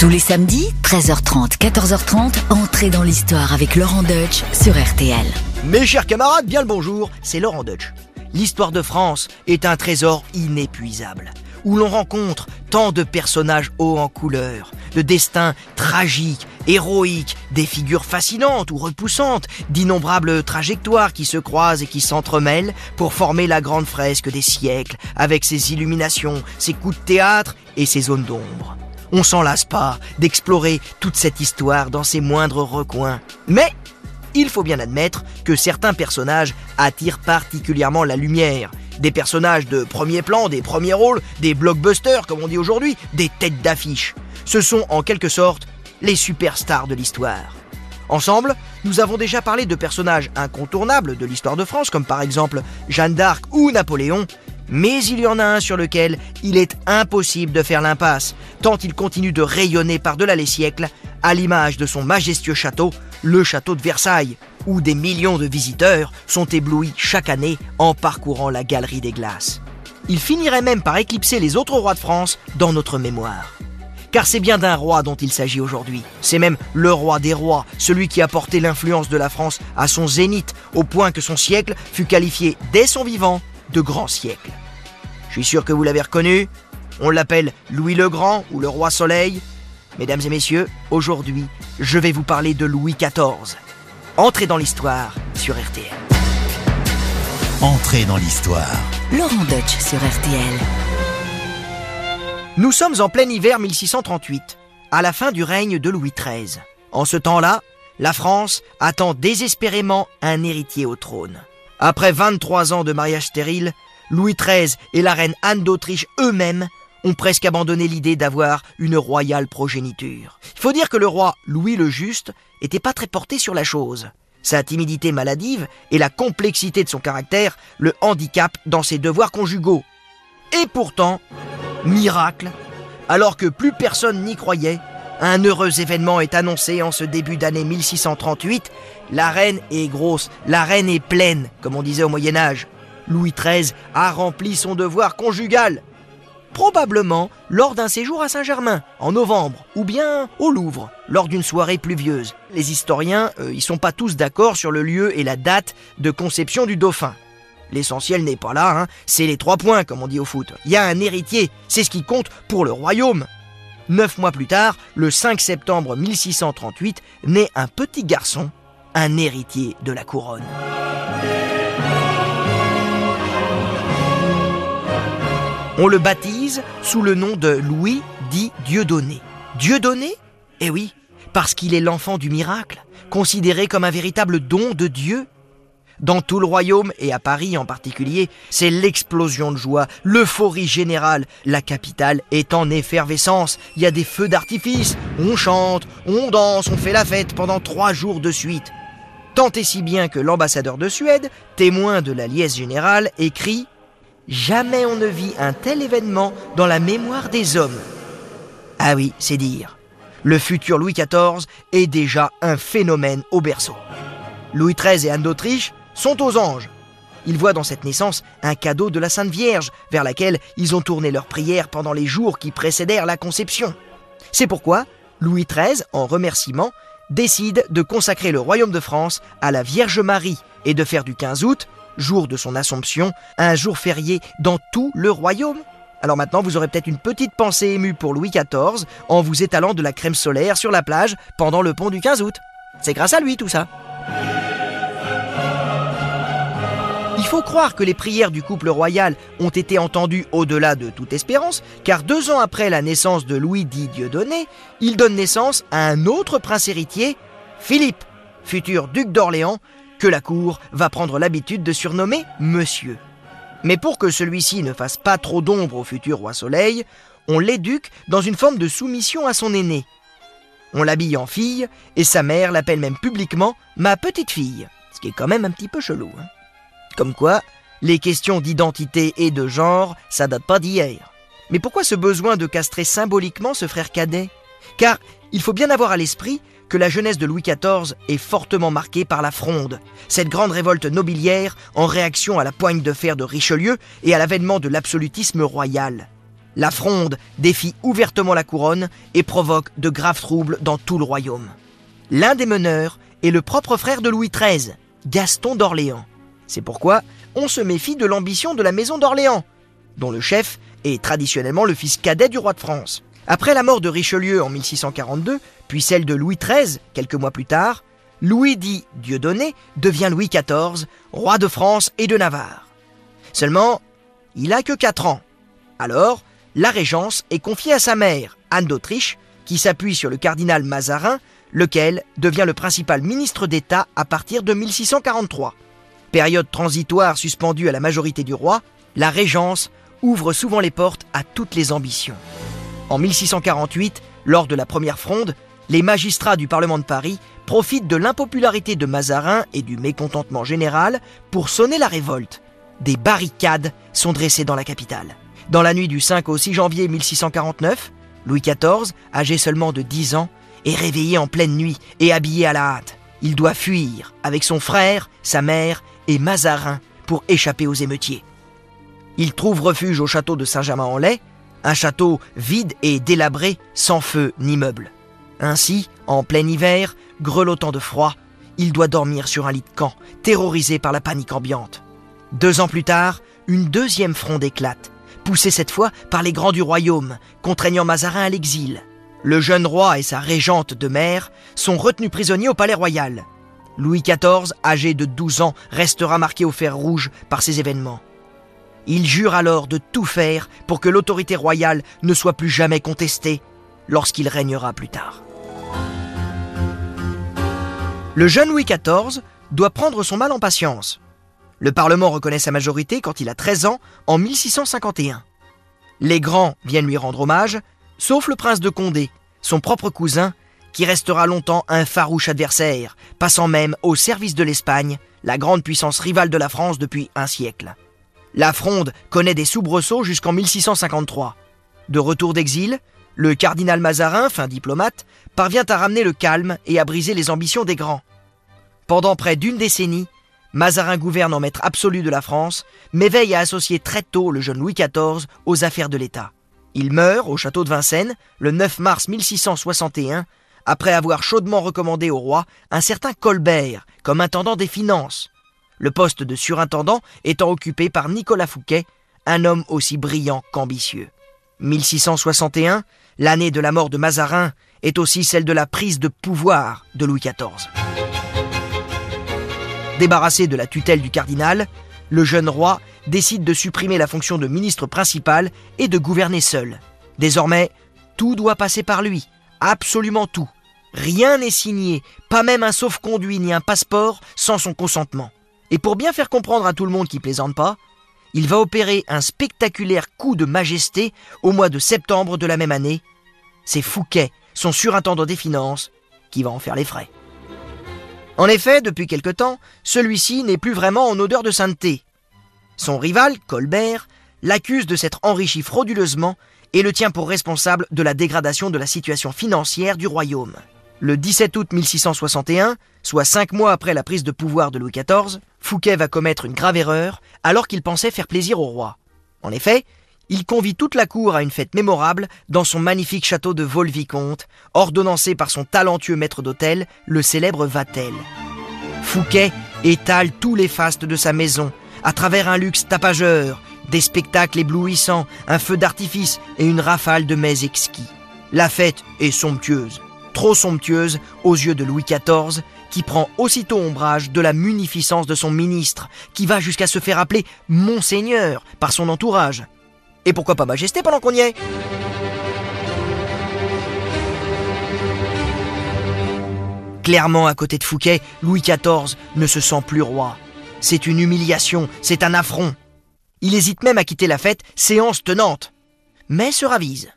Tous les samedis, 13h30, 14h30, entrez dans l'histoire avec Laurent Deutsch sur RTL. Mes chers camarades, bien le bonjour, c'est Laurent Deutsch. L'histoire de France est un trésor inépuisable, où l'on rencontre tant de personnages hauts en couleur, de destins tragiques, héroïques, des figures fascinantes ou repoussantes, d'innombrables trajectoires qui se croisent et qui s'entremêlent pour former la grande fresque des siècles, avec ses illuminations, ses coups de théâtre et ses zones d'ombre. On s'en lasse pas d'explorer toute cette histoire dans ses moindres recoins. Mais il faut bien admettre que certains personnages attirent particulièrement la lumière. Des personnages de premier plan, des premiers rôles, des blockbusters comme on dit aujourd'hui, des têtes d'affiche. Ce sont en quelque sorte les superstars de l'histoire. Ensemble, nous avons déjà parlé de personnages incontournables de l'histoire de France, comme par exemple Jeanne d'Arc ou Napoléon, mais il y en a un sur lequel il est impossible de faire l'impasse, tant il continue de rayonner par-delà les siècles, à l'image de son majestueux château, le château de Versailles, où des millions de visiteurs sont éblouis chaque année en parcourant la galerie des glaces. Il finirait même par éclipser les autres rois de France dans notre mémoire. Car c'est bien d'un roi dont il s'agit aujourd'hui. C'est même le roi des rois, celui qui a porté l'influence de la France à son zénith, au point que son siècle fut qualifié dès son vivant de grand siècle. Je suis sûr que vous l'avez reconnu, on l'appelle Louis le Grand ou le Roi Soleil. Mesdames et messieurs, aujourd'hui, je vais vous parler de Louis XIV. Entrez dans l'histoire sur RTL. Entrez dans l'histoire. Laurent Deutsch sur RTL. Nous sommes en plein hiver 1638, à la fin du règne de Louis XIII. En ce temps-là, la France attend désespérément un héritier au trône. Après 23 ans de mariage stérile, Louis XIII et la reine Anne d'Autriche eux-mêmes ont presque abandonné l'idée d'avoir une royale progéniture. Il faut dire que le roi Louis le Juste était pas très porté sur la chose. Sa timidité maladive et la complexité de son caractère le handicapent dans ses devoirs conjugaux. Et pourtant, miracle, alors que plus personne n'y croyait, un heureux événement est annoncé en ce début d'année 1638. La reine est grosse, la reine est pleine, comme on disait au Moyen Âge. Louis XIII a rempli son devoir conjugal. Probablement lors d'un séjour à Saint-Germain, en novembre, ou bien au Louvre, lors d'une soirée pluvieuse. Les historiens, euh, ils sont pas tous d'accord sur le lieu et la date de conception du dauphin. L'essentiel n'est pas là, hein. c'est les trois points, comme on dit au foot. Il y a un héritier, c'est ce qui compte pour le royaume. Neuf mois plus tard, le 5 septembre 1638, naît un petit garçon, un héritier de la couronne. On le baptise sous le nom de Louis dit Dieudonné. Dieudonné? Eh oui, parce qu'il est l'enfant du miracle, considéré comme un véritable don de Dieu. Dans tout le royaume, et à Paris en particulier, c'est l'explosion de joie, l'euphorie générale. La capitale est en effervescence, il y a des feux d'artifice, on chante, on danse, on fait la fête pendant trois jours de suite. Tant et si bien que l'ambassadeur de Suède, témoin de la liesse générale, écrit Jamais on ne vit un tel événement dans la mémoire des hommes. Ah oui, c'est dire. Le futur Louis XIV est déjà un phénomène au berceau. Louis XIII et Anne d'Autriche sont aux anges. Ils voient dans cette naissance un cadeau de la Sainte Vierge, vers laquelle ils ont tourné leurs prières pendant les jours qui précédèrent la conception. C'est pourquoi Louis XIII, en remerciement, décide de consacrer le royaume de France à la Vierge Marie et de faire du 15 août jour de son Assomption, un jour férié dans tout le royaume alors maintenant, vous aurez peut-être une petite pensée émue pour Louis XIV en vous étalant de la crème solaire sur la plage pendant le pont du 15 août. C'est grâce à lui tout ça. Il faut croire que les prières du couple royal ont été entendues au-delà de toute espérance, car deux ans après la naissance de Louis dit Dieudonné, il donne naissance à un autre prince héritier, Philippe, futur duc d'Orléans, que la cour va prendre l'habitude de surnommer Monsieur. Mais pour que celui-ci ne fasse pas trop d'ombre au futur roi Soleil, on l'éduque dans une forme de soumission à son aîné. On l'habille en fille, et sa mère l'appelle même publiquement ma petite fille, ce qui est quand même un petit peu chelou. Hein. Comme quoi, les questions d'identité et de genre, ça date pas d'hier. Mais pourquoi ce besoin de castrer symboliquement ce frère cadet? Car il faut bien avoir à l'esprit que la jeunesse de Louis XIV est fortement marquée par la Fronde, cette grande révolte nobiliaire en réaction à la poigne de fer de Richelieu et à l'avènement de l'absolutisme royal. La fronde défie ouvertement la couronne et provoque de graves troubles dans tout le royaume. L'un des meneurs est le propre frère de Louis XIII, Gaston d'Orléans. C'est pourquoi on se méfie de l'ambition de la maison d'Orléans, dont le chef est traditionnellement le fils cadet du roi de France. Après la mort de Richelieu en 1642, puis celle de Louis XIII quelques mois plus tard, Louis dit Dieudonné devient Louis XIV, roi de France et de Navarre. Seulement, il a que 4 ans. Alors, la régence est confiée à sa mère, Anne d'Autriche, qui s'appuie sur le cardinal Mazarin, lequel devient le principal ministre d'État à partir de 1643. Période transitoire suspendue à la majorité du roi, la régence ouvre souvent les portes à toutes les ambitions. En 1648, lors de la première fronde, les magistrats du Parlement de Paris profitent de l'impopularité de Mazarin et du mécontentement général pour sonner la révolte. Des barricades sont dressées dans la capitale. Dans la nuit du 5 au 6 janvier 1649, Louis XIV, âgé seulement de 10 ans, est réveillé en pleine nuit et habillé à la hâte. Il doit fuir avec son frère, sa mère et Mazarin pour échapper aux émeutiers. Il trouve refuge au château de Saint-Germain-en-Laye, un château vide et délabré, sans feu ni meubles. Ainsi, en plein hiver, grelottant de froid, il doit dormir sur un lit de camp, terrorisé par la panique ambiante. Deux ans plus tard, une deuxième fronde éclate, poussée cette fois par les grands du royaume, contraignant Mazarin à l'exil. Le jeune roi et sa régente de mère sont retenus prisonniers au palais royal. Louis XIV, âgé de 12 ans, restera marqué au fer rouge par ces événements. Il jure alors de tout faire pour que l'autorité royale ne soit plus jamais contestée lorsqu'il régnera plus tard. Le jeune Louis XIV doit prendre son mal en patience. Le Parlement reconnaît sa majorité quand il a 13 ans en 1651. Les grands viennent lui rendre hommage, sauf le prince de Condé, son propre cousin, qui restera longtemps un farouche adversaire, passant même au service de l'Espagne, la grande puissance rivale de la France depuis un siècle. La Fronde connaît des soubresauts jusqu'en 1653. De retour d'exil, le cardinal Mazarin, fin diplomate, parvient à ramener le calme et à briser les ambitions des grands. Pendant près d'une décennie, Mazarin gouverne en maître absolu de la France, mais veille à associer très tôt le jeune Louis XIV aux affaires de l'État. Il meurt au château de Vincennes le 9 mars 1661, après avoir chaudement recommandé au roi un certain Colbert comme intendant des finances, le poste de surintendant étant occupé par Nicolas Fouquet, un homme aussi brillant qu'ambitieux. 1661, l'année de la mort de Mazarin, est aussi celle de la prise de pouvoir de Louis XIV. Débarrassé de la tutelle du cardinal, le jeune roi décide de supprimer la fonction de ministre principal et de gouverner seul. Désormais, tout doit passer par lui, absolument tout. Rien n'est signé, pas même un sauf-conduit ni un passeport sans son consentement. Et pour bien faire comprendre à tout le monde qui plaisante pas, il va opérer un spectaculaire coup de majesté au mois de septembre de la même année. C'est Fouquet, son surintendant des finances, qui va en faire les frais. En effet, depuis quelque temps, celui-ci n'est plus vraiment en odeur de sainteté. Son rival, Colbert, l'accuse de s'être enrichi frauduleusement et le tient pour responsable de la dégradation de la situation financière du royaume. Le 17 août 1661, soit cinq mois après la prise de pouvoir de Louis XIV, Fouquet va commettre une grave erreur alors qu'il pensait faire plaisir au roi. En effet, il convie toute la cour à une fête mémorable dans son magnifique château de Vaux-le-Vicomte, ordonnancé par son talentueux maître d'hôtel, le célèbre Vatel. Fouquet étale tous les fastes de sa maison, à travers un luxe tapageur, des spectacles éblouissants, un feu d'artifice et une rafale de mets exquis. La fête est somptueuse, trop somptueuse aux yeux de Louis XIV, qui prend aussitôt ombrage de la munificence de son ministre, qui va jusqu'à se faire appeler Monseigneur par son entourage. Et pourquoi pas Majesté pendant qu'on y est? Clairement, à côté de Fouquet, Louis XIV ne se sent plus roi. C'est une humiliation, c'est un affront. Il hésite même à quitter la fête, séance tenante. Mais se ravise.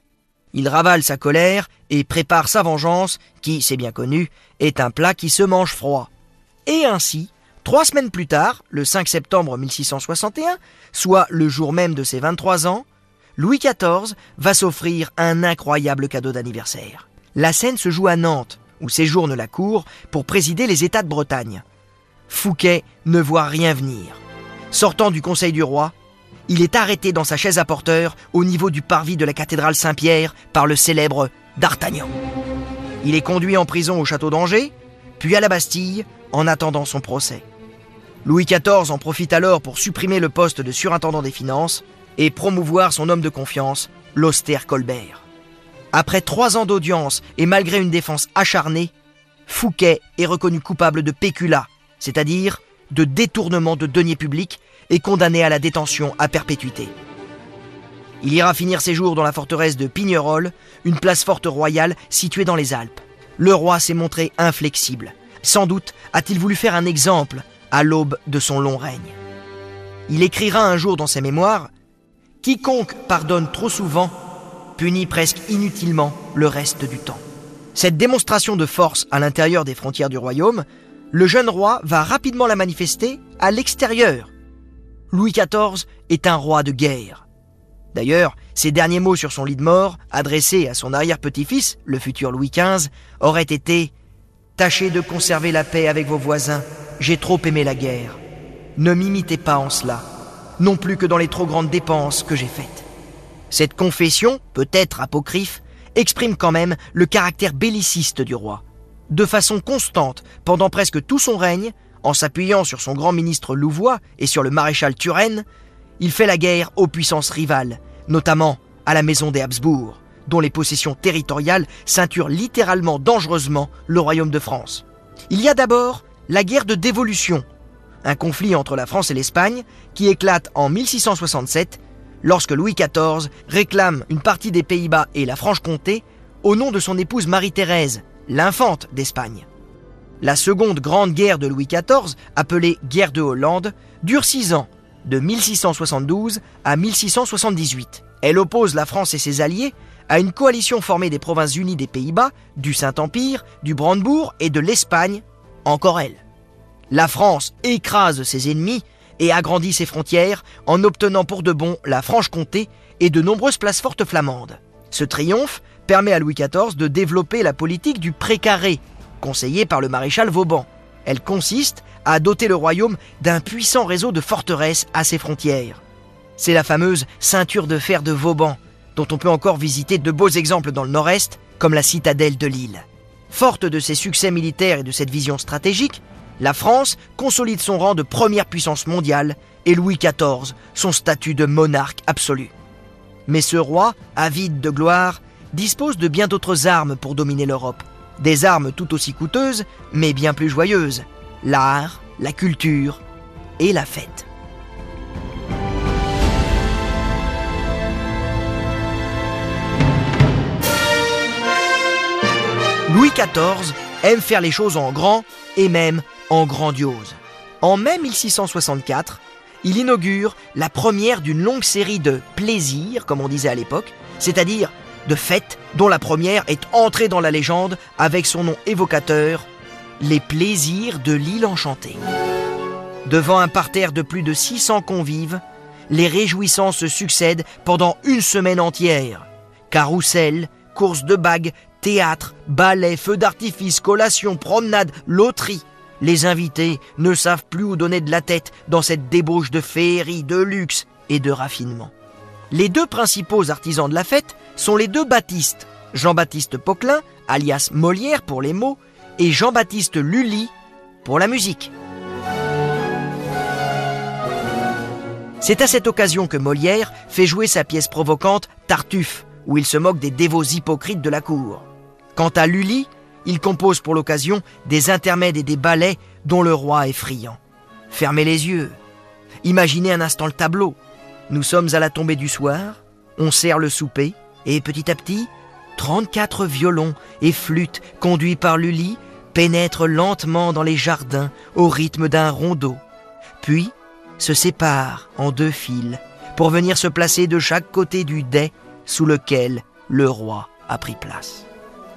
Il ravale sa colère et prépare sa vengeance, qui, c'est bien connu, est un plat qui se mange froid. Et ainsi, trois semaines plus tard, le 5 septembre 1661, soit le jour même de ses 23 ans, Louis XIV va s'offrir un incroyable cadeau d'anniversaire. La scène se joue à Nantes, où séjourne la cour pour présider les États de Bretagne. Fouquet ne voit rien venir. Sortant du conseil du roi, il est arrêté dans sa chaise à porteur au niveau du parvis de la cathédrale Saint-Pierre par le célèbre D'Artagnan. Il est conduit en prison au château d'Angers, puis à la Bastille, en attendant son procès. Louis XIV en profite alors pour supprimer le poste de surintendant des finances et promouvoir son homme de confiance, l'austère Colbert. Après trois ans d'audience et malgré une défense acharnée, Fouquet est reconnu coupable de péculat, c'est-à-dire de détournement de deniers publics et condamné à la détention à perpétuité. Il ira finir ses jours dans la forteresse de Pignerol, une place forte royale située dans les Alpes. Le roi s'est montré inflexible. Sans doute a-t-il voulu faire un exemple à l'aube de son long règne. Il écrira un jour dans ses mémoires Quiconque pardonne trop souvent punit presque inutilement le reste du temps. Cette démonstration de force à l'intérieur des frontières du royaume, le jeune roi va rapidement la manifester à l'extérieur. Louis XIV est un roi de guerre. D'ailleurs, ses derniers mots sur son lit de mort, adressés à son arrière-petit-fils, le futur Louis XV, auraient été Tâchez de conserver la paix avec vos voisins, j'ai trop aimé la guerre. Ne m'imitez pas en cela, non plus que dans les trop grandes dépenses que j'ai faites. Cette confession, peut-être apocryphe, exprime quand même le caractère belliciste du roi. De façon constante, pendant presque tout son règne, en s'appuyant sur son grand ministre Louvois et sur le maréchal Turenne, il fait la guerre aux puissances rivales, notamment à la maison des Habsbourg, dont les possessions territoriales ceinturent littéralement dangereusement le royaume de France. Il y a d'abord la guerre de dévolution, un conflit entre la France et l'Espagne qui éclate en 1667 lorsque Louis XIV réclame une partie des Pays-Bas et la Franche-Comté au nom de son épouse Marie-Thérèse, l'infante d'Espagne. La seconde grande guerre de Louis XIV, appelée guerre de Hollande, dure six ans, de 1672 à 1678. Elle oppose la France et ses alliés à une coalition formée des provinces unies des Pays-Bas, du Saint-Empire, du Brandebourg et de l'Espagne, encore elle. La France écrase ses ennemis et agrandit ses frontières en obtenant pour de bon la Franche-Comté et de nombreuses places fortes flamandes. Ce triomphe permet à Louis XIV de développer la politique du précaré, conseillée par le maréchal Vauban. Elle consiste à doter le royaume d'un puissant réseau de forteresses à ses frontières. C'est la fameuse ceinture de fer de Vauban, dont on peut encore visiter de beaux exemples dans le nord-est, comme la citadelle de Lille. Forte de ses succès militaires et de cette vision stratégique, la France consolide son rang de première puissance mondiale et Louis XIV son statut de monarque absolu. Mais ce roi, avide de gloire, dispose de bien d'autres armes pour dominer l'Europe. Des armes tout aussi coûteuses, mais bien plus joyeuses. L'art, la culture et la fête. Louis XIV aime faire les choses en grand et même en grandiose. En mai 1664, il inaugure la première d'une longue série de plaisirs, comme on disait à l'époque, c'est-à-dire de fêtes dont la première est entrée dans la légende avec son nom évocateur, les plaisirs de l'île enchantée. Devant un parterre de plus de 600 convives, les réjouissances se succèdent pendant une semaine entière. Carrousel, courses de bagues, théâtre, ballet, feux d'artifice, collation, promenade, loterie. Les invités ne savent plus où donner de la tête dans cette débauche de féerie, de luxe et de raffinement. Les deux principaux artisans de la fête sont les deux Baptistes, Jean-Baptiste Poquelin, alias Molière pour les mots, et Jean-Baptiste Lully pour la musique. C'est à cette occasion que Molière fait jouer sa pièce provocante Tartuffe, où il se moque des dévots hypocrites de la cour. Quant à Lully, il compose pour l'occasion des intermèdes et des ballets dont le roi est friand. Fermez les yeux. Imaginez un instant le tableau. Nous sommes à la tombée du soir, on sert le souper, et petit à petit, 34 violons et flûtes conduits par Lully pénètrent lentement dans les jardins au rythme d'un rondeau, puis se séparent en deux files pour venir se placer de chaque côté du dais sous lequel le roi a pris place.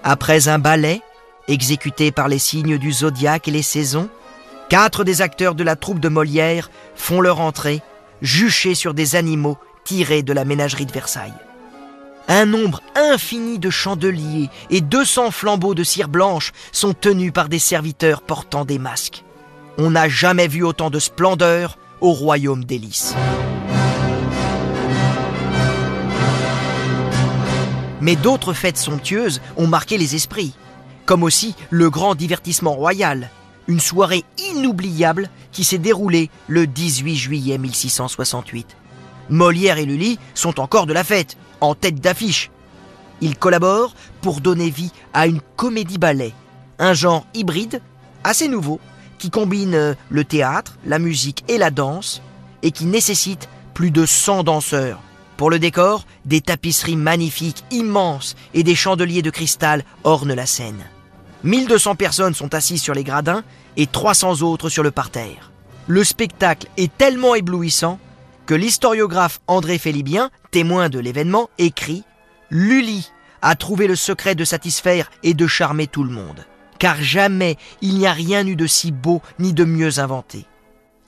Après un ballet, exécuté par les signes du zodiaque et les saisons, quatre des acteurs de la troupe de Molière font leur entrée, juchés sur des animaux tirés de la ménagerie de Versailles. Un nombre infini de chandeliers et 200 flambeaux de cire blanche sont tenus par des serviteurs portant des masques. On n'a jamais vu autant de splendeur au royaume d'Hélice. Mais d'autres fêtes somptueuses ont marqué les esprits, comme aussi le grand divertissement royal, une soirée inoubliable qui s'est déroulée le 18 juillet 1668. Molière et Lully sont encore de la fête, en tête d'affiche. Ils collaborent pour donner vie à une comédie-ballet, un genre hybride, assez nouveau, qui combine euh, le théâtre, la musique et la danse, et qui nécessite plus de 100 danseurs. Pour le décor, des tapisseries magnifiques, immenses, et des chandeliers de cristal ornent la scène. 1200 personnes sont assises sur les gradins et 300 autres sur le parterre. Le spectacle est tellement éblouissant que l'historiographe André Félibien, témoin de l'événement, écrit Lully a trouvé le secret de satisfaire et de charmer tout le monde. Car jamais il n'y a rien eu de si beau ni de mieux inventé.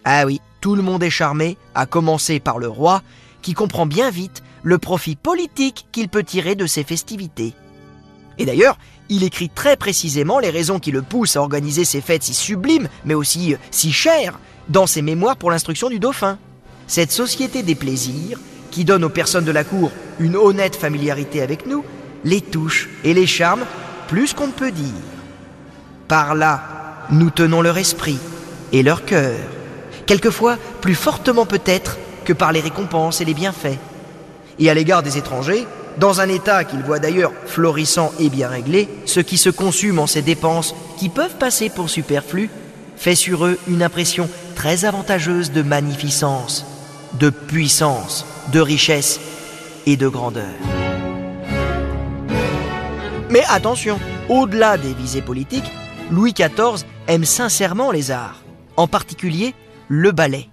Ah oui, tout le monde est charmé, à commencer par le roi, qui comprend bien vite le profit politique qu'il peut tirer de ces festivités. Et d'ailleurs, il écrit très précisément les raisons qui le poussent à organiser ces fêtes si sublimes, mais aussi euh, si chères, dans ses mémoires pour l'instruction du dauphin. Cette société des plaisirs, qui donne aux personnes de la cour une honnête familiarité avec nous, les touche et les charme plus qu'on ne peut dire. Par là, nous tenons leur esprit et leur cœur, quelquefois plus fortement peut-être que par les récompenses et les bienfaits. Et à l'égard des étrangers, dans un État qu'ils voient d'ailleurs florissant et bien réglé, ce qui se consume en ces dépenses qui peuvent passer pour superflues fait sur eux une impression très avantageuse de magnificence, de puissance, de richesse et de grandeur. Mais attention, au-delà des visées politiques, Louis XIV aime sincèrement les arts, en particulier le ballet.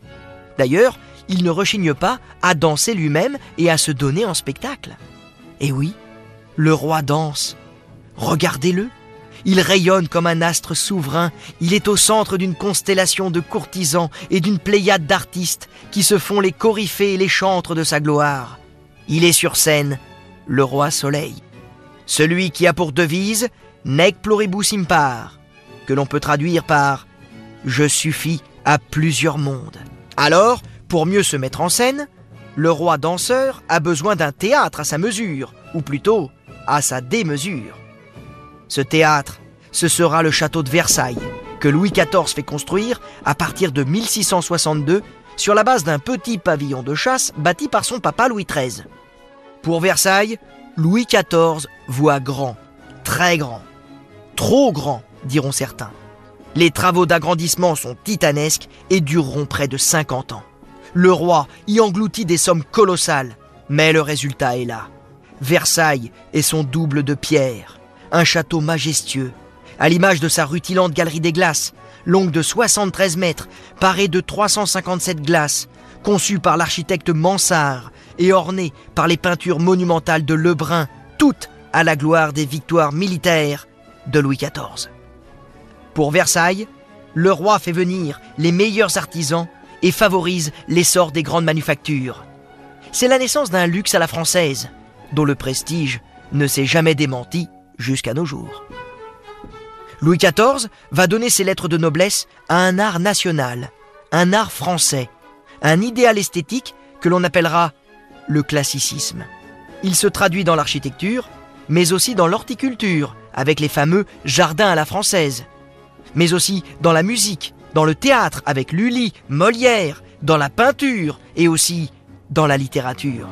D'ailleurs, il ne rechigne pas à danser lui-même et à se donner en spectacle. Et oui, le roi danse. Regardez-le. Il rayonne comme un astre souverain. Il est au centre d'une constellation de courtisans et d'une pléiade d'artistes qui se font les coryphées et les chantres de sa gloire. Il est sur scène, le roi soleil. Celui qui a pour devise Nec pluribus impar, que l'on peut traduire par Je suffis à plusieurs mondes. Alors, pour mieux se mettre en scène, le roi danseur a besoin d'un théâtre à sa mesure, ou plutôt à sa démesure. Ce théâtre, ce sera le château de Versailles, que Louis XIV fait construire à partir de 1662 sur la base d'un petit pavillon de chasse bâti par son papa Louis XIII. Pour Versailles, Louis XIV voit grand, très grand, trop grand, diront certains. Les travaux d'agrandissement sont titanesques et dureront près de 50 ans. Le roi y engloutit des sommes colossales, mais le résultat est là. Versailles est son double de pierre, un château majestueux, à l'image de sa rutilante galerie des glaces, longue de 73 mètres, parée de 357 glaces, conçue par l'architecte Mansart et ornée par les peintures monumentales de Lebrun, toutes à la gloire des victoires militaires de Louis XIV. Pour Versailles, le roi fait venir les meilleurs artisans et favorise l'essor des grandes manufactures. C'est la naissance d'un luxe à la française, dont le prestige ne s'est jamais démenti jusqu'à nos jours. Louis XIV va donner ses lettres de noblesse à un art national, un art français, un idéal esthétique que l'on appellera le classicisme. Il se traduit dans l'architecture, mais aussi dans l'horticulture, avec les fameux jardins à la française, mais aussi dans la musique, dans le théâtre avec Lully, Molière, dans la peinture et aussi dans la littérature.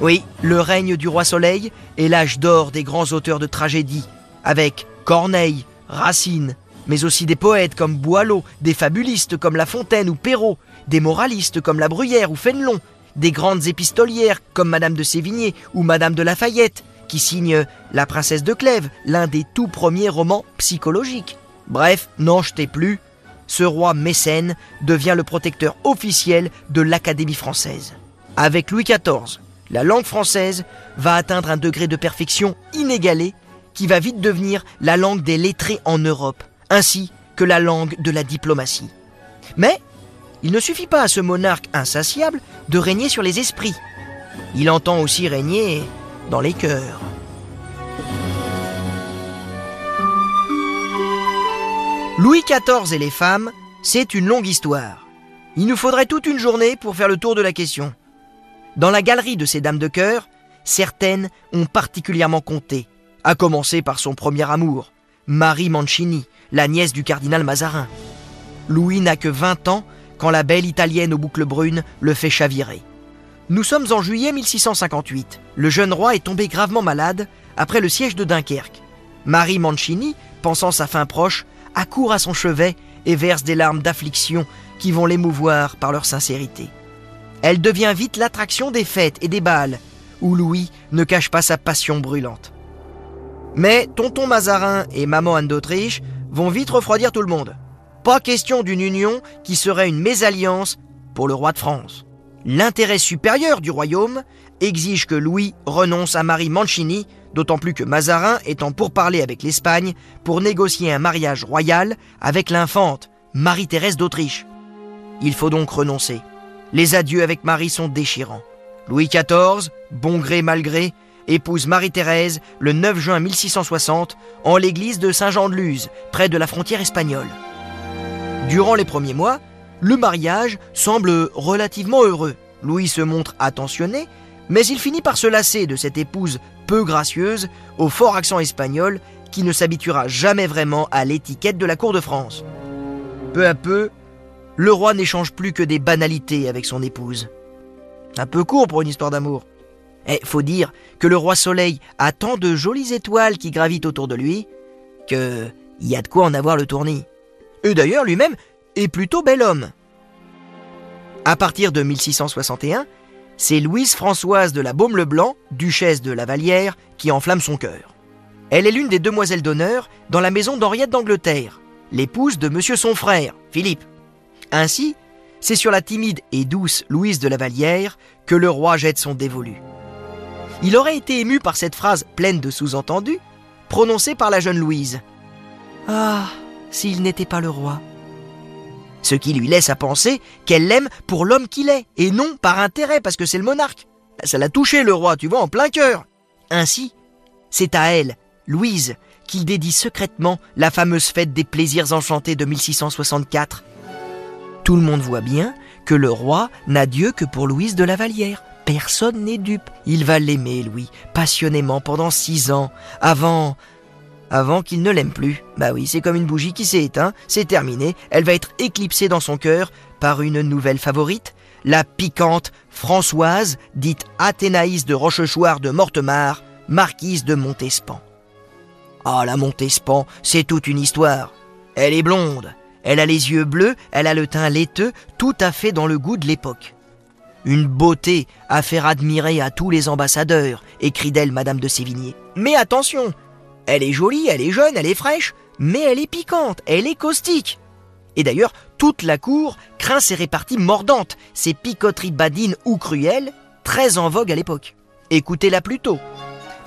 Oui, le règne du roi Soleil est l'âge d'or des grands auteurs de tragédie, avec Corneille, Racine, mais aussi des poètes comme Boileau, des fabulistes comme La Fontaine ou Perrault, des moralistes comme La Bruyère ou Fénelon, des grandes épistolières comme Madame de Sévigné ou Madame de Lafayette, qui signent La Princesse de Clèves, l'un des tout premiers romans psychologiques. Bref, n'en jetez plus, ce roi mécène devient le protecteur officiel de l'Académie française. Avec Louis XIV, la langue française va atteindre un degré de perfection inégalé qui va vite devenir la langue des lettrés en Europe, ainsi que la langue de la diplomatie. Mais il ne suffit pas à ce monarque insatiable de régner sur les esprits. Il entend aussi régner dans les cœurs. Louis XIV et les femmes, c'est une longue histoire. Il nous faudrait toute une journée pour faire le tour de la question. Dans la galerie de ces dames de cœur, certaines ont particulièrement compté, à commencer par son premier amour, Marie Mancini, la nièce du cardinal Mazarin. Louis n'a que 20 ans quand la belle italienne aux boucles brunes le fait chavirer. Nous sommes en juillet 1658. Le jeune roi est tombé gravement malade après le siège de Dunkerque. Marie Mancini, pensant sa fin proche, accourt à son chevet et verse des larmes d'affliction qui vont l'émouvoir par leur sincérité. Elle devient vite l'attraction des fêtes et des bals, où Louis ne cache pas sa passion brûlante. Mais tonton Mazarin et maman Anne d'Autriche vont vite refroidir tout le monde. Pas question d'une union qui serait une mésalliance pour le roi de France. L'intérêt supérieur du royaume exige que Louis renonce à Marie Mancini, d'autant plus que Mazarin est en pourparlers avec l'Espagne pour négocier un mariage royal avec l'infante Marie-Thérèse d'Autriche. Il faut donc renoncer. Les adieux avec Marie sont déchirants. Louis XIV, bon gré mal gré, épouse Marie-Thérèse le 9 juin 1660 en l'église de Saint-Jean-de-Luz, près de la frontière espagnole. Durant les premiers mois, le mariage semble relativement heureux. Louis se montre attentionné, mais il finit par se lasser de cette épouse peu gracieuse, au fort accent espagnol, qui ne s'habituera jamais vraiment à l'étiquette de la cour de France. Peu à peu, le roi n'échange plus que des banalités avec son épouse. Un peu court pour une histoire d'amour. Eh, faut dire que le roi Soleil a tant de jolies étoiles qui gravitent autour de lui que y a de quoi en avoir le tournis. Et d'ailleurs, lui-même est plutôt bel homme. À partir de 1661, c'est Louise Françoise de la Baume-le-Blanc, duchesse de la Vallière, qui enflamme son cœur. Elle est l'une des demoiselles d'honneur dans la maison d'Henriette d'Angleterre, l'épouse de monsieur son frère, Philippe. Ainsi, c'est sur la timide et douce Louise de la Vallière que le roi jette son dévolu. Il aurait été ému par cette phrase pleine de sous-entendus, prononcée par la jeune Louise. Ah, s'il n'était pas le roi. Ce qui lui laisse à penser qu'elle l'aime pour l'homme qu'il est, et non par intérêt, parce que c'est le monarque. Ça l'a touché le roi, tu vois, en plein cœur. Ainsi, c'est à elle, Louise, qu'il dédie secrètement la fameuse fête des plaisirs enchantés de 1664. Tout le monde voit bien que le roi n'a Dieu que pour Louise de la Vallière. Personne n'est dupe. Il va l'aimer, Louis, passionnément pendant six ans, avant... avant qu'il ne l'aime plus. Bah oui, c'est comme une bougie qui s'est éteinte, c'est terminé, elle va être éclipsée dans son cœur par une nouvelle favorite, la piquante Françoise, dite Athénaïs de Rochechouart de Mortemart, marquise de Montespan. Ah, la Montespan, c'est toute une histoire. Elle est blonde, elle a les yeux bleus, elle a le teint laiteux, tout à fait dans le goût de l'époque. Une beauté à faire admirer à tous les ambassadeurs, écrit d'elle Madame de Sévigné. Mais attention, elle est jolie, elle est jeune, elle est fraîche, mais elle est piquante, elle est caustique. Et d'ailleurs, toute la cour craint ses réparties mordantes, ces picoteries badines ou cruelles, très en vogue à l'époque. Écoutez-la plutôt.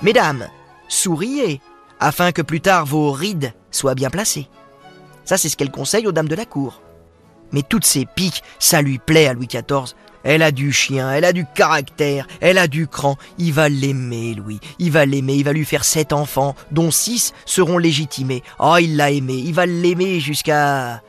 Mesdames, souriez, afin que plus tard vos rides soient bien placées. Ça, c'est ce qu'elle conseille aux dames de la cour. Mais toutes ces piques, ça lui plaît à Louis XIV. Elle a du chien, elle a du caractère, elle a du cran. Il va l'aimer, Louis. Il va l'aimer, il va lui faire sept enfants, dont six seront légitimés. Oh, il l'a aimé, il va l'aimer jusqu'à...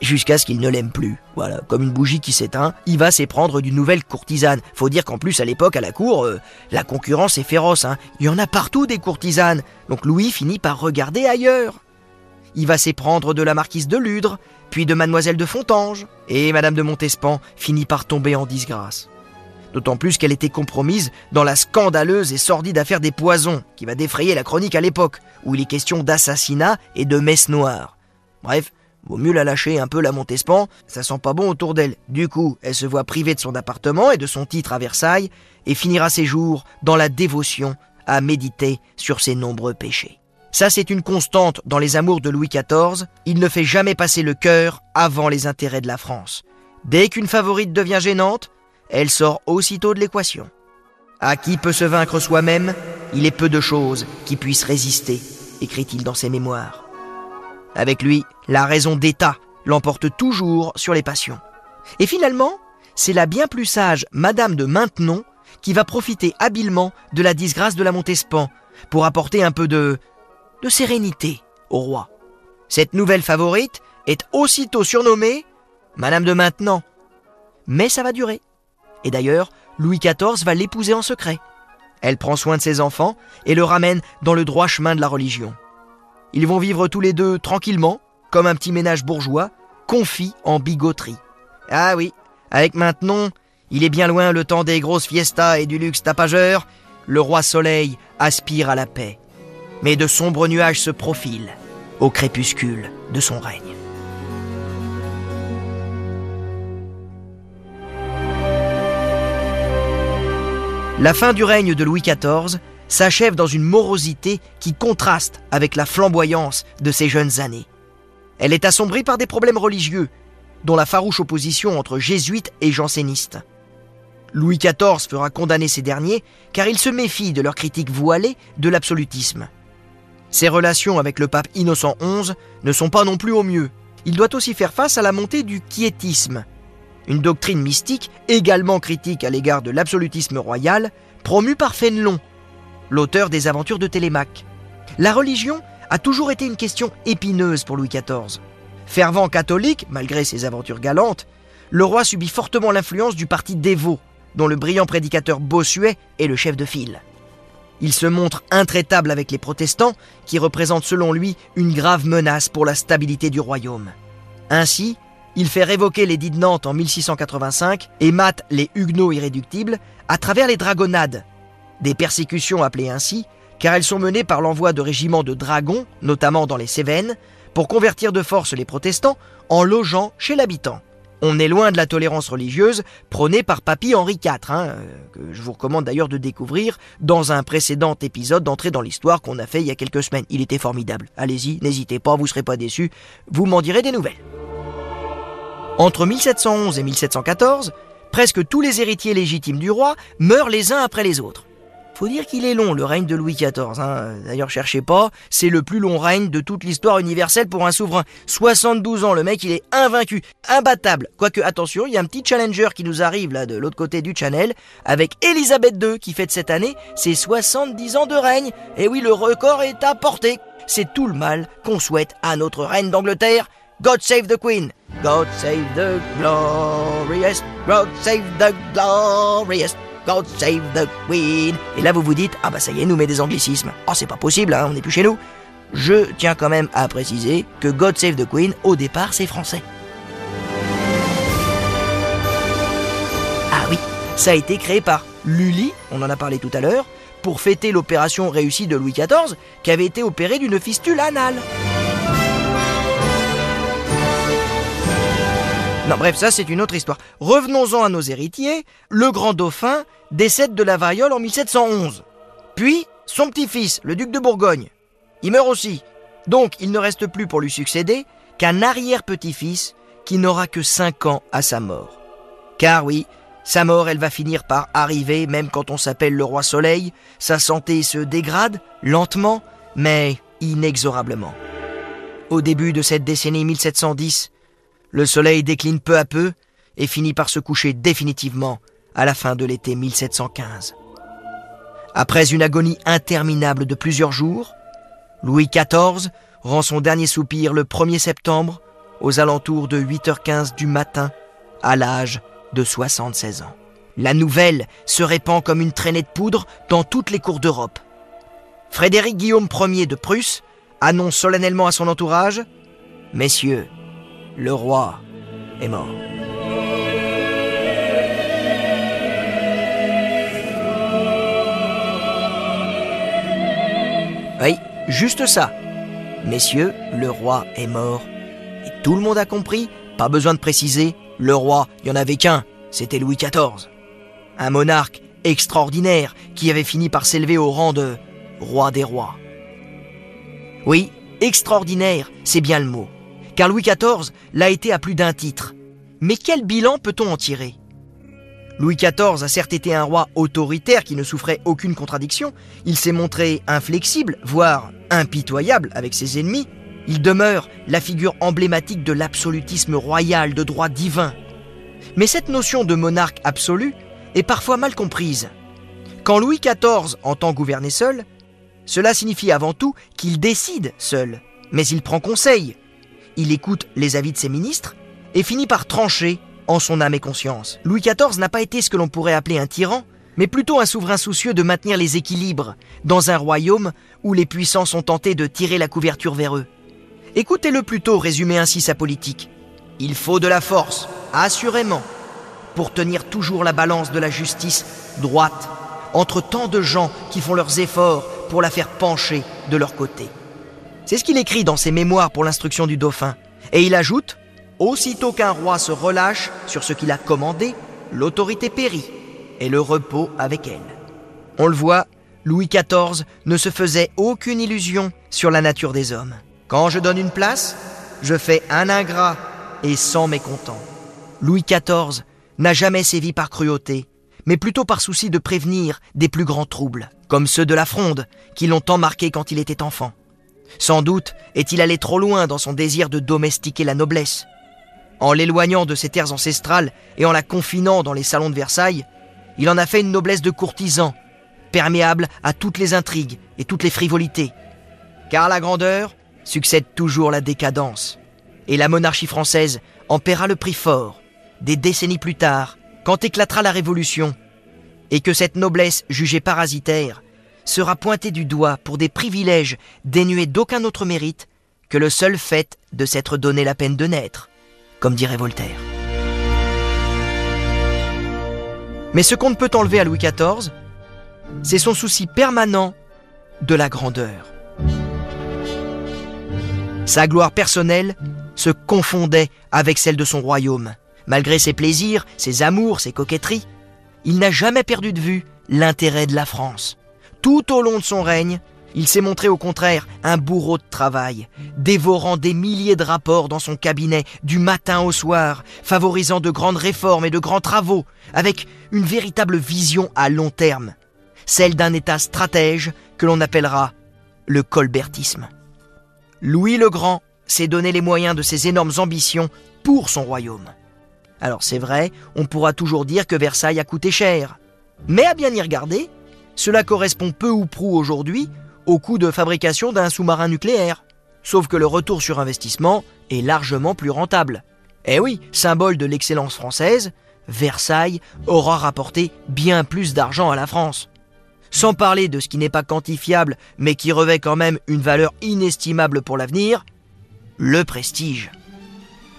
Jusqu'à ce qu'il ne l'aime plus. Voilà, comme une bougie qui s'éteint, il va s'éprendre d'une nouvelle courtisane. Faut dire qu'en plus, à l'époque, à la cour, euh, la concurrence est féroce. Hein. Il y en a partout des courtisanes. Donc Louis finit par regarder ailleurs. Il va s'éprendre de la marquise de Ludre, puis de mademoiselle de Fontange, et madame de Montespan finit par tomber en disgrâce. D'autant plus qu'elle était compromise dans la scandaleuse et sordide affaire des poisons, qui va défrayer la chronique à l'époque, où il est question d'assassinat et de messe noire. Bref, vaut mieux la lâcher un peu la Montespan, ça sent pas bon autour d'elle. Du coup, elle se voit privée de son appartement et de son titre à Versailles, et finira ses jours dans la dévotion à méditer sur ses nombreux péchés. Ça, c'est une constante dans les amours de Louis XIV. Il ne fait jamais passer le cœur avant les intérêts de la France. Dès qu'une favorite devient gênante, elle sort aussitôt de l'équation. À qui peut se vaincre soi-même, il est peu de choses qui puissent résister, écrit-il dans ses mémoires. Avec lui, la raison d'État l'emporte toujours sur les passions. Et finalement, c'est la bien plus sage Madame de Maintenon qui va profiter habilement de la disgrâce de la Montespan pour apporter un peu de de sérénité au roi. Cette nouvelle favorite est aussitôt surnommée Madame de Maintenant. Mais ça va durer. Et d'ailleurs, Louis XIV va l'épouser en secret. Elle prend soin de ses enfants et le ramène dans le droit chemin de la religion. Ils vont vivre tous les deux tranquillement, comme un petit ménage bourgeois, confit en bigoterie. Ah oui, avec maintenant, il est bien loin le temps des grosses fiestas et du luxe tapageur, le roi soleil aspire à la paix. Mais de sombres nuages se profilent au crépuscule de son règne. La fin du règne de Louis XIV s'achève dans une morosité qui contraste avec la flamboyance de ses jeunes années. Elle est assombrie par des problèmes religieux, dont la farouche opposition entre jésuites et jansénistes. Louis XIV fera condamner ces derniers car il se méfie de leur critique voilée de l'absolutisme. Ses relations avec le pape Innocent XI ne sont pas non plus au mieux. Il doit aussi faire face à la montée du quiétisme, une doctrine mystique également critique à l'égard de l'absolutisme royal, promue par Fénelon, l'auteur des aventures de Télémaque. La religion a toujours été une question épineuse pour Louis XIV. Fervent catholique, malgré ses aventures galantes, le roi subit fortement l'influence du parti dévot, dont le brillant prédicateur Bossuet est le chef de file. Il se montre intraitable avec les protestants, qui représentent selon lui une grave menace pour la stabilité du royaume. Ainsi, il fait révoquer l'édit de Nantes en 1685 et mate les huguenots irréductibles à travers les dragonnades, des persécutions appelées ainsi car elles sont menées par l'envoi de régiments de dragons, notamment dans les Cévennes, pour convertir de force les protestants en logeant chez l'habitant. On est loin de la tolérance religieuse prônée par Papy Henri IV, hein, euh, que je vous recommande d'ailleurs de découvrir dans un précédent épisode d'entrée dans l'histoire qu'on a fait il y a quelques semaines. Il était formidable. Allez-y, n'hésitez pas, vous ne serez pas déçus, vous m'en direz des nouvelles. Entre 1711 et 1714, presque tous les héritiers légitimes du roi meurent les uns après les autres. Faut dire qu'il est long, le règne de Louis XIV. Hein. D'ailleurs, cherchez pas, c'est le plus long règne de toute l'histoire universelle pour un souverain. 72 ans, le mec, il est invaincu, imbattable. Quoique, attention, il y a un petit challenger qui nous arrive là de l'autre côté du channel, avec Elisabeth II qui fête cette année ses 70 ans de règne. Et oui, le record est à portée. C'est tout le mal qu'on souhaite à notre reine d'Angleterre. God save the Queen. God save the glorious. God save the glorious. God save the Queen. Et là, vous vous dites, ah bah ça y est, nous met des anglicismes. Oh, c'est pas possible, hein, on n'est plus chez nous. Je tiens quand même à préciser que God save the Queen, au départ, c'est français. Ah oui, ça a été créé par Lully, on en a parlé tout à l'heure, pour fêter l'opération réussie de Louis XIV, qui avait été opéré d'une fistule anale. Non, bref, ça c'est une autre histoire. Revenons-en à nos héritiers. Le grand dauphin décède de la variole en 1711. Puis, son petit-fils, le duc de Bourgogne, il meurt aussi. Donc, il ne reste plus pour lui succéder qu'un arrière-petit-fils qui n'aura que 5 ans à sa mort. Car oui, sa mort, elle va finir par arriver, même quand on s'appelle le roi Soleil. Sa santé se dégrade, lentement, mais inexorablement. Au début de cette décennie 1710, le soleil décline peu à peu et finit par se coucher définitivement à la fin de l'été 1715. Après une agonie interminable de plusieurs jours, Louis XIV rend son dernier soupir le 1er septembre aux alentours de 8h15 du matin à l'âge de 76 ans. La nouvelle se répand comme une traînée de poudre dans toutes les cours d'Europe. Frédéric Guillaume Ier de Prusse annonce solennellement à son entourage Messieurs, le roi est mort. Oui, juste ça. Messieurs, le roi est mort. Et tout le monde a compris, pas besoin de préciser, le roi, il n'y en avait qu'un, c'était Louis XIV. Un monarque extraordinaire qui avait fini par s'élever au rang de roi des rois. Oui, extraordinaire, c'est bien le mot car Louis XIV l'a été à plus d'un titre. Mais quel bilan peut-on en tirer? Louis XIV a certes été un roi autoritaire qui ne souffrait aucune contradiction, il s'est montré inflexible, voire impitoyable avec ses ennemis, il demeure la figure emblématique de l'absolutisme royal de droit divin. Mais cette notion de monarque absolu est parfois mal comprise. Quand Louis XIV entend gouverner seul, cela signifie avant tout qu'il décide seul, mais il prend conseil, il écoute les avis de ses ministres et finit par trancher en son âme et conscience. Louis XIV n'a pas été ce que l'on pourrait appeler un tyran, mais plutôt un souverain soucieux de maintenir les équilibres dans un royaume où les puissants sont tentés de tirer la couverture vers eux. Écoutez-le plutôt résumer ainsi sa politique. Il faut de la force, assurément, pour tenir toujours la balance de la justice droite entre tant de gens qui font leurs efforts pour la faire pencher de leur côté. C'est ce qu'il écrit dans ses mémoires pour l'instruction du dauphin. Et il ajoute Aussitôt qu'un roi se relâche sur ce qu'il a commandé, l'autorité périt, et le repos avec elle. On le voit, Louis XIV ne se faisait aucune illusion sur la nature des hommes. Quand je donne une place, je fais un ingrat et sans mécontent. Louis XIV n'a jamais sévi par cruauté, mais plutôt par souci de prévenir des plus grands troubles, comme ceux de la fronde, qui l'ont tant marqué quand il était enfant. Sans doute est-il allé trop loin dans son désir de domestiquer la noblesse. En l'éloignant de ses terres ancestrales et en la confinant dans les salons de Versailles, il en a fait une noblesse de courtisan, perméable à toutes les intrigues et toutes les frivolités. Car la grandeur succède toujours la décadence, et la monarchie française en paiera le prix fort, des décennies plus tard, quand éclatera la Révolution, et que cette noblesse jugée parasitaire sera pointée du doigt pour des privilèges dénués d'aucun autre mérite que le seul fait de s'être donné la peine de naître, comme dirait Voltaire. Mais ce qu'on ne peut enlever à Louis XIV, c'est son souci permanent de la grandeur. Sa gloire personnelle se confondait avec celle de son royaume. Malgré ses plaisirs, ses amours, ses coquetteries, il n'a jamais perdu de vue l'intérêt de la France. Tout au long de son règne, il s'est montré au contraire un bourreau de travail, dévorant des milliers de rapports dans son cabinet du matin au soir, favorisant de grandes réformes et de grands travaux, avec une véritable vision à long terme, celle d'un État stratège que l'on appellera le colbertisme. Louis le Grand s'est donné les moyens de ses énormes ambitions pour son royaume. Alors c'est vrai, on pourra toujours dire que Versailles a coûté cher. Mais à bien y regarder, cela correspond peu ou prou aujourd'hui au coût de fabrication d'un sous-marin nucléaire. Sauf que le retour sur investissement est largement plus rentable. Eh oui, symbole de l'excellence française, Versailles aura rapporté bien plus d'argent à la France. Sans parler de ce qui n'est pas quantifiable, mais qui revêt quand même une valeur inestimable pour l'avenir, le prestige.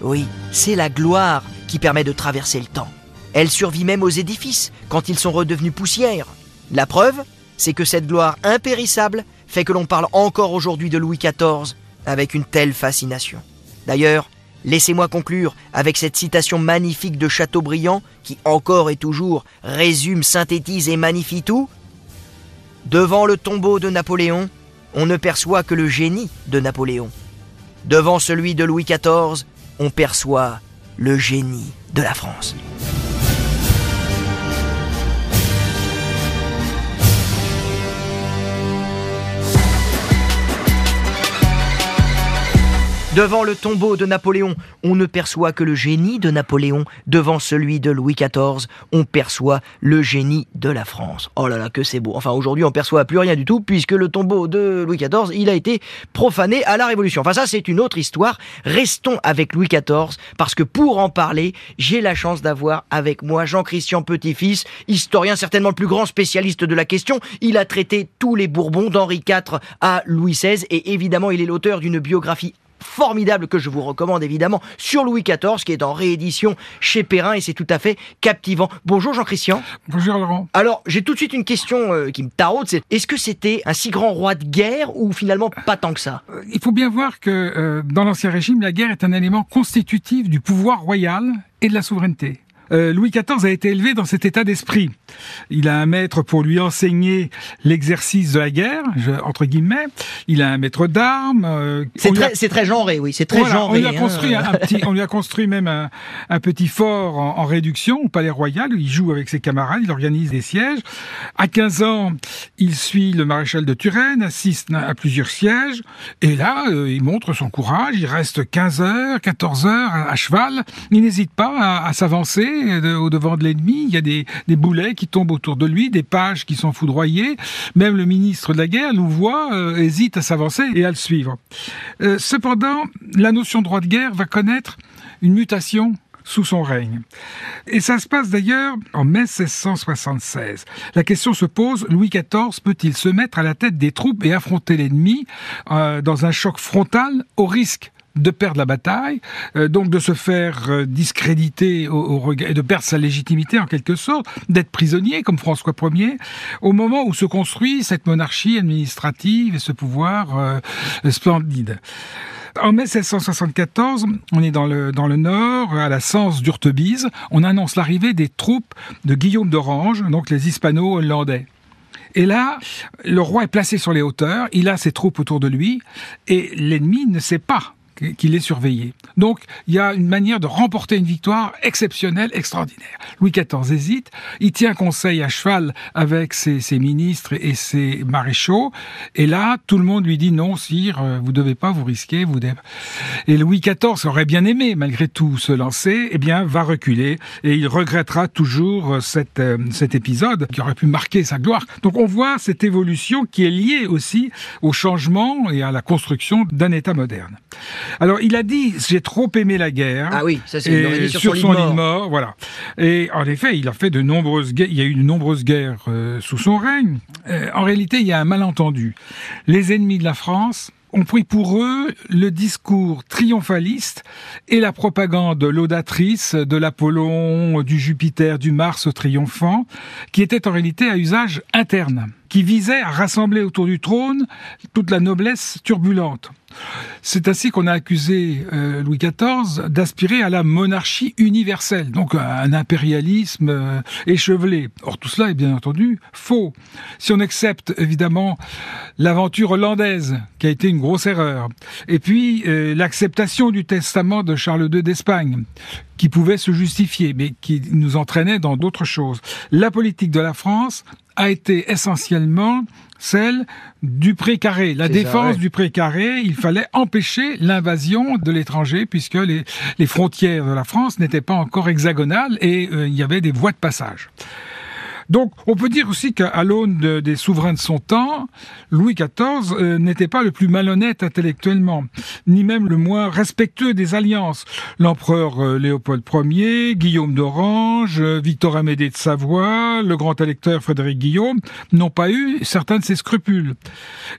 Oui, c'est la gloire qui permet de traverser le temps. Elle survit même aux édifices quand ils sont redevenus poussière. La preuve, c'est que cette gloire impérissable fait que l'on parle encore aujourd'hui de Louis XIV avec une telle fascination. D'ailleurs, laissez-moi conclure avec cette citation magnifique de Chateaubriand qui encore et toujours résume, synthétise et magnifie tout. Devant le tombeau de Napoléon, on ne perçoit que le génie de Napoléon. Devant celui de Louis XIV, on perçoit le génie de la France. Devant le tombeau de Napoléon, on ne perçoit que le génie de Napoléon. Devant celui de Louis XIV, on perçoit le génie de la France. Oh là là, que c'est beau. Enfin, aujourd'hui, on perçoit plus rien du tout puisque le tombeau de Louis XIV, il a été profané à la Révolution. Enfin, ça, c'est une autre histoire. Restons avec Louis XIV parce que pour en parler, j'ai la chance d'avoir avec moi Jean-Christian Petit-Fils, historien certainement le plus grand spécialiste de la question. Il a traité tous les Bourbons d'Henri IV à Louis XVI et évidemment, il est l'auteur d'une biographie formidable que je vous recommande évidemment sur Louis XIV qui est en réédition chez Perrin et c'est tout à fait captivant. Bonjour Jean-Christian. Bonjour Laurent. Alors j'ai tout de suite une question euh, qui me taraude, c'est est-ce que c'était un si grand roi de guerre ou finalement pas tant que ça? Euh, Il faut bien voir que euh, dans l'Ancien Régime, la guerre est un élément constitutif du pouvoir royal et de la souveraineté. Euh, Louis XIV a été élevé dans cet état d'esprit. Il a un maître pour lui enseigner l'exercice de la guerre, entre guillemets. Il a un maître d'armes. Euh, c'est très, très genré, oui, c'est très genré. On lui a hein. construit un, petit, on lui a construit même un, un petit fort en, réduction au Palais Royal. Où il joue avec ses camarades, il organise des sièges. À 15 ans, il suit le maréchal de Turenne, assiste à plusieurs sièges. Et là, euh, il montre son courage. Il reste 15 heures, 14 heures à, cheval. Il n'hésite pas à, à s'avancer au devant de l'ennemi. Il y a des, boulets qui tombent autour de lui, des pages qui sont foudroyées. Même le ministre de la guerre nous voit, euh, hésite à s'avancer et à le suivre. Euh, cependant, la notion de droit de guerre va connaître une mutation sous son règne. Et ça se passe d'ailleurs en mai 1676. La question se pose, Louis XIV peut-il se mettre à la tête des troupes et affronter l'ennemi euh, dans un choc frontal au risque de perdre la bataille, euh, donc de se faire euh, discréditer et de perdre sa légitimité en quelque sorte, d'être prisonnier comme François Ier, au moment où se construit cette monarchie administrative et ce pouvoir euh, splendide. En mai 1674, on est dans le, dans le nord, à la Sens d'Urtebise, on annonce l'arrivée des troupes de Guillaume d'Orange, donc les hispano-hollandais. Et là, le roi est placé sur les hauteurs, il a ses troupes autour de lui, et l'ennemi ne sait pas qu'il est surveillé. Donc, il y a une manière de remporter une victoire exceptionnelle, extraordinaire. Louis XIV hésite, il tient conseil à cheval avec ses, ministres et ses maréchaux, et là, tout le monde lui dit non, sire, euh, vous devez pas vous risquer, vous devez... Et Louis XIV aurait bien aimé, malgré tout, se lancer, eh bien, va reculer, et il regrettera toujours euh, euh, cet épisode qui aurait pu marquer sa gloire. Donc, on voit cette évolution qui est liée aussi au changement et à la construction d'un État moderne. Alors, il a dit, j'ai trop aimé la guerre. Ah oui, ça c'est sur, son, lit de mort. Voilà. Et en effet, il a fait de nombreuses guerres. Il y a eu de nombreuses guerres euh, sous son règne. Euh, en réalité, il y a un malentendu. Les ennemis de la France ont pris pour eux le discours triomphaliste et la propagande laudatrice de l'Apollon, du Jupiter, du Mars triomphant, qui était en réalité à usage interne, qui visait à rassembler autour du trône toute la noblesse turbulente. C'est ainsi qu'on a accusé euh, Louis XIV d'aspirer à la monarchie universelle, donc un impérialisme euh, échevelé. Or tout cela est bien entendu faux. Si on accepte évidemment l'aventure hollandaise, qui a été une grosse erreur, et puis euh, l'acceptation du testament de Charles II d'Espagne, qui pouvait se justifier, mais qui nous entraînait dans d'autres choses. La politique de la France a été essentiellement celle du précaré, la défense du précaré. Il fallait empêcher l'invasion de l'étranger puisque les, les, frontières de la France n'étaient pas encore hexagonales et euh, il y avait des voies de passage. Donc, on peut dire aussi qu'à l'aune des souverains de son temps, Louis XIV euh, n'était pas le plus malhonnête intellectuellement, ni même le moins respectueux des alliances. L'empereur euh, Léopold Ier, Guillaume d'Orange, euh, Victor Amédée de Savoie, le grand électeur Frédéric Guillaume n'ont pas eu certains de ces scrupules.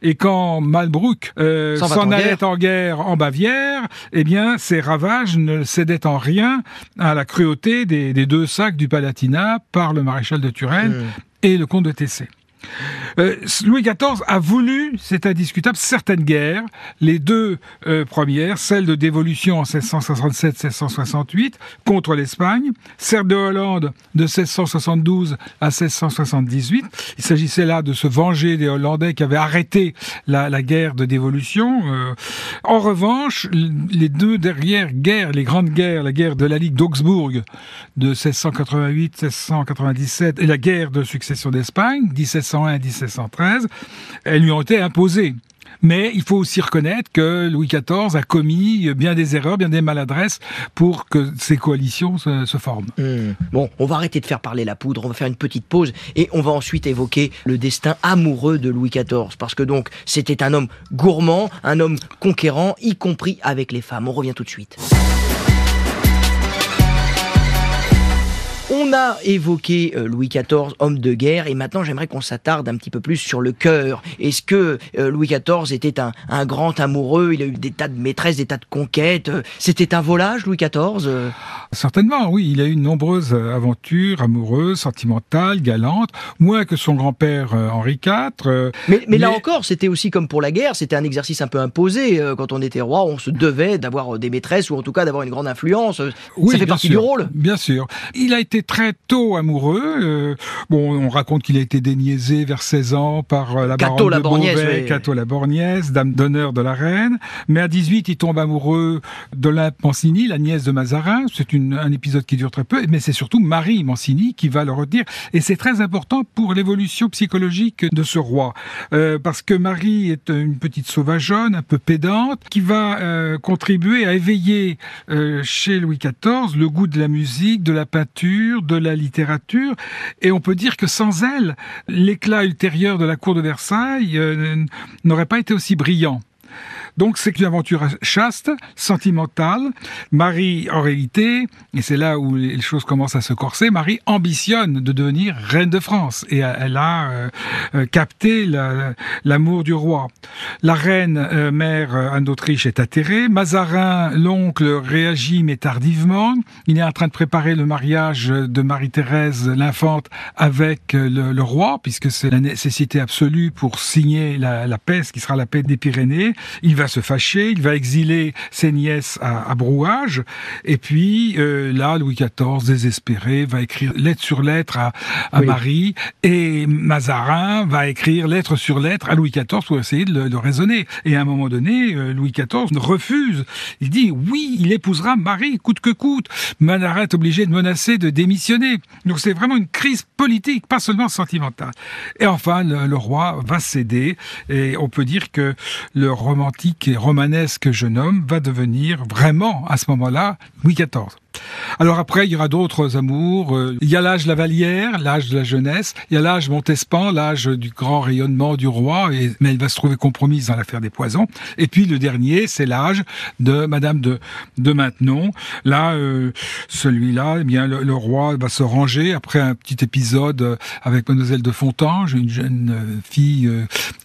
Et quand Malbruck s'en allait en guerre en Bavière, eh bien, ses ravages ne cédaient en rien à la cruauté des, des deux sacs du Palatinat par le maréchal de Turenne Et le comte de Tessé. Euh, Louis XIV a voulu, c'est indiscutable, certaines guerres. Les deux euh, premières, celle de dévolution en 1667-1668 contre l'Espagne, celle de Hollande de 1672 à 1678. Il s'agissait là de se venger des Hollandais qui avaient arrêté la, guerre de dévolution. Euh, en revanche, les deux dernières guerres, les grandes guerres, la guerre de la Ligue d'Augsbourg de 1688-1697 et la guerre de succession d'Espagne, 1701 et 1713, elles lui ont été imposées. Mais il faut aussi reconnaître que Louis XIV a commis bien des erreurs, bien des maladresses pour que ces coalitions se, forment. Hmm. Bon, on va arrêter de faire parler la poudre, on va faire une petite pause et on va ensuite évoquer le destin amoureux de Louis XIV. Parce que donc, c'était un homme gourmand, un homme conquérant, y compris avec les femmes. On revient tout de suite. On a évoqué euh, Louis XIV, homme de guerre, et maintenant j'aimerais qu'on s'attarde un petit peu plus sur le cœur. Est-ce que euh, Louis XIV était un, grand amoureux Il a eu des tas de maîtresses, des tas de conquêtes. C'était un volage, Louis XIV Certainement, oui. Il a eu de nombreuses aventures amoureuses, sentimentales, galantes, moins que son grand-père euh, Henri IV. Mais, mais, là encore, c'était aussi comme pour la guerre, c'était un exercice un peu imposé. Quand on était roi, on se devait d'avoir des maîtresses ou en tout cas d'avoir une grande influence. Oui, Ça fait partie du rôle. Bien sûr. Il a été très tôt amoureux. Euh, bon, on raconte qu'il a été déniaisé vers 16 ans par euh, la baronne de Beauvais, Cato la Borgnesse, dame d'honneur de la reine. Mais à 18, il tombe amoureux d'Olympe Mancini, la nièce de Mazarin. C'est un épisode qui dure très peu, mais c'est surtout Marie Mancini qui va le retenir. Et c'est très important pour l'évolution psychologique de ce roi. Euh, parce que Marie est une petite sauvageonne, un peu pédante, qui va contribuer à éveiller chez Louis XIV le goût de la musique, de la peinture, de la littérature, et on peut dire que sans elle, l'éclat ultérieur de la cour de Versailles euh, n'aurait pas été aussi brillant. Donc c'est une aventure chaste, sentimentale. Marie, en réalité, et c'est là où les choses commencent à se corser, Marie ambitionne de devenir reine de France et elle a euh, euh, capté l'amour du roi. La reine euh, mère Anne d'Autriche est atterrée. Mazarin, l'oncle, réagit mais tardivement. Il est en train de préparer le mariage de Marie-Thérèse, l'infante, avec le, roi, puisque c'est la nécessité absolue pour signer la, paix, ce qui sera la paix des Pyrénées. Il va se fâcher, il va exiler ses nièces à, Brouage, et puis là, Louis XIV, désespéré, va écrire lettre sur lettre à, Marie, et Mazarin va écrire lettre sur lettre à Louis XIV pour essayer de le, raisonner. Et à un moment donné, euh, Louis XIV refuse. Il dit oui, il épousera Marie coûte que coûte. Mazarin est obligé de menacer de démissionner. Donc c'est vraiment une crise politique, pas seulement sentimentale. Et enfin, le, roi va céder et on peut dire que le romantique et romanesque jeune homme va devenir vraiment à ce moment-là Louis XIV. Alors après, il y aura d'autres amours. Euh, il y a l'âge Lavalière, l'âge de la jeunesse. Il y a l'âge Montespan, l'âge du grand rayonnement du roi. Mais elle va se trouver compromise dans l'affaire des poisons. Et puis le dernier, c'est l'âge de Madame de, de Maintenon. Là, euh, celui-là, eh bien, le, roi va se ranger après un petit épisode euh, avec Mademoiselle de Fontange, une jeune fille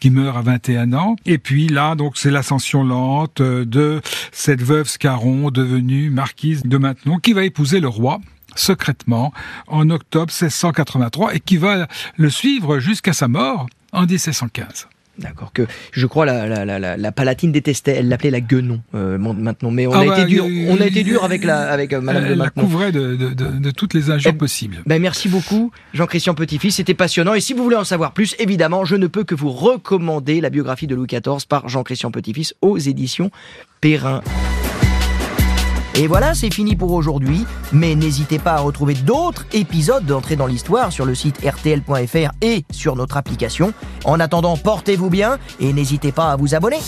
qui meurt à 21 ans. Et puis là, donc, c'est l'ascension lente de cette veuve Scarron devenue marquise de Maintenon qui va épouser le roi secrètement en octobre 1683 et qui va le suivre jusqu'à sa mort en 1715. D'accord, que je crois la, la, la, la Palatine détestait, elle l'appelait la guenon euh, maintenant, mais on, a, ah été dur, on a été dur avec, la, avec euh, Madame elle, de la couvrait de, de, de, de, toutes les injures eh, possibles. Ben merci beaucoup Jean-Christian Petit-Fils, c'était passionnant, et si vous voulez en savoir plus, évidemment, je ne peux que vous recommander la biographie de Louis XIV par Jean-Christian Petit-Fils aux éditions Perrin. Et voilà, c'est fini pour aujourd'hui, mais n'hésitez pas à retrouver d'autres épisodes d'entrée dans l'histoire sur le site rtl.fr et sur notre application. En attendant, portez-vous bien et n'hésitez pas à vous abonner.